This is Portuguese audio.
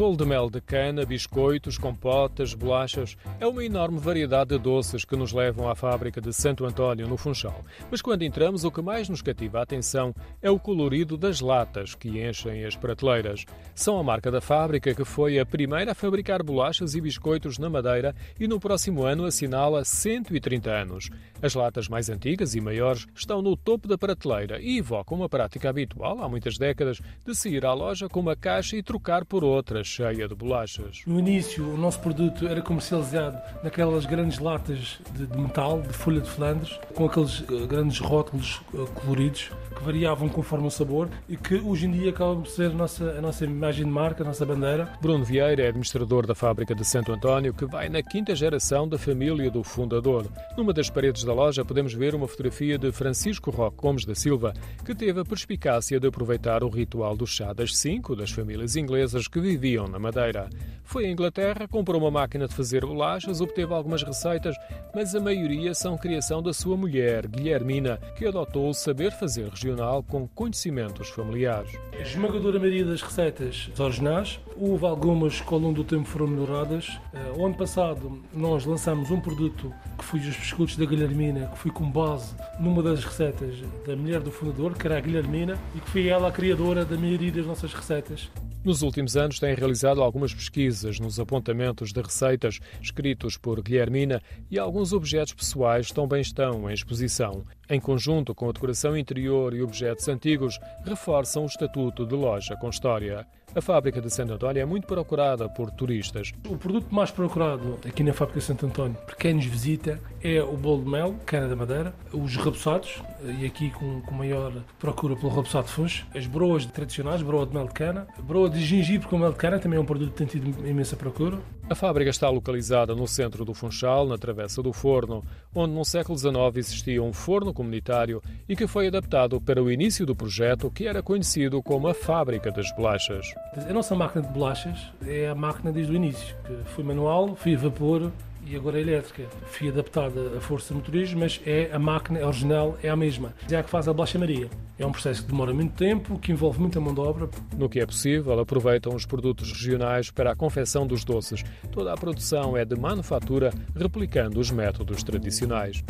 Bolo de mel de cana, biscoitos, compotas, bolachas. É uma enorme variedade de doces que nos levam à fábrica de Santo António, no Funchal. Mas quando entramos, o que mais nos cativa a atenção é o colorido das latas que enchem as prateleiras. São a marca da fábrica que foi a primeira a fabricar bolachas e biscoitos na Madeira e no próximo ano assinala 130 anos. As latas mais antigas e maiores estão no topo da prateleira e evocam uma prática habitual há muitas décadas de sair à loja com uma caixa e trocar por outra cheia de bolachas. No início, o nosso produto era comercializado naquelas grandes latas de, de metal, de folha de Flandres, com aqueles uh, grandes rótulos uh, coloridos que variavam conforme o sabor e que hoje em dia acabam por ser a nossa, a nossa imagem de marca, a nossa bandeira. Bruno Vieira é administrador da fábrica de Santo António, que vai na quinta geração da família do fundador. Numa das paredes da loja podemos ver uma fotografia de Francisco Roque Gomes da Silva, que teve a perspicácia de aproveitar o ritual do chá das cinco das famílias inglesas que viviam na Madeira. Foi à Inglaterra, comprou uma máquina de fazer bolachas, obteve algumas receitas, mas a maioria são criação da sua mulher, Guilhermina, que adotou o saber fazer regional com conhecimentos familiares. A esmagadora maioria das receitas originais, houve algumas que ao longo do tempo foram melhoradas. Eh, o ano passado nós lançamos um produto que foi os biscoitos da Guilhermina, que foi com base numa das receitas da mulher do fundador, que era a Guilhermina, e que foi ela a criadora da maioria das nossas receitas. Nos últimos anos tem realizado algumas pesquisas nos apontamentos de receitas escritos por Guilhermina e alguns objetos pessoais também estão em exposição. Em conjunto com a decoração interior e objetos antigos, reforçam o estatuto de loja com história. A fábrica de Santo António é muito procurada por turistas. O produto mais procurado aqui na fábrica de Santo António, por quem nos visita, é o bolo de mel, cana da madeira, os rebuçados, e aqui com, com maior procura pelo rebuçado funcho, as broas tradicionais, broa de mel de cana, broa de gengibre com mel de cana, também é um produto que tem tido imensa procura. A fábrica está localizada no centro do Funchal, na Travessa do Forno, onde no século XIX existia um forno comunitário e que foi adaptado para o início do projeto que era conhecido como a Fábrica das Bolachas. A nossa máquina de bolachas é a máquina desde o início, que foi manual, foi a vapor, e agora é elétrica. Fui adaptada a força motorismo, mas é a máquina original, é a mesma. É a que faz a bolacha Maria. É um processo que demora muito tempo, que envolve muita mão de obra. No que é possível, aproveitam os produtos regionais para a confecção dos doces. Toda a produção é de manufatura, replicando os métodos tradicionais.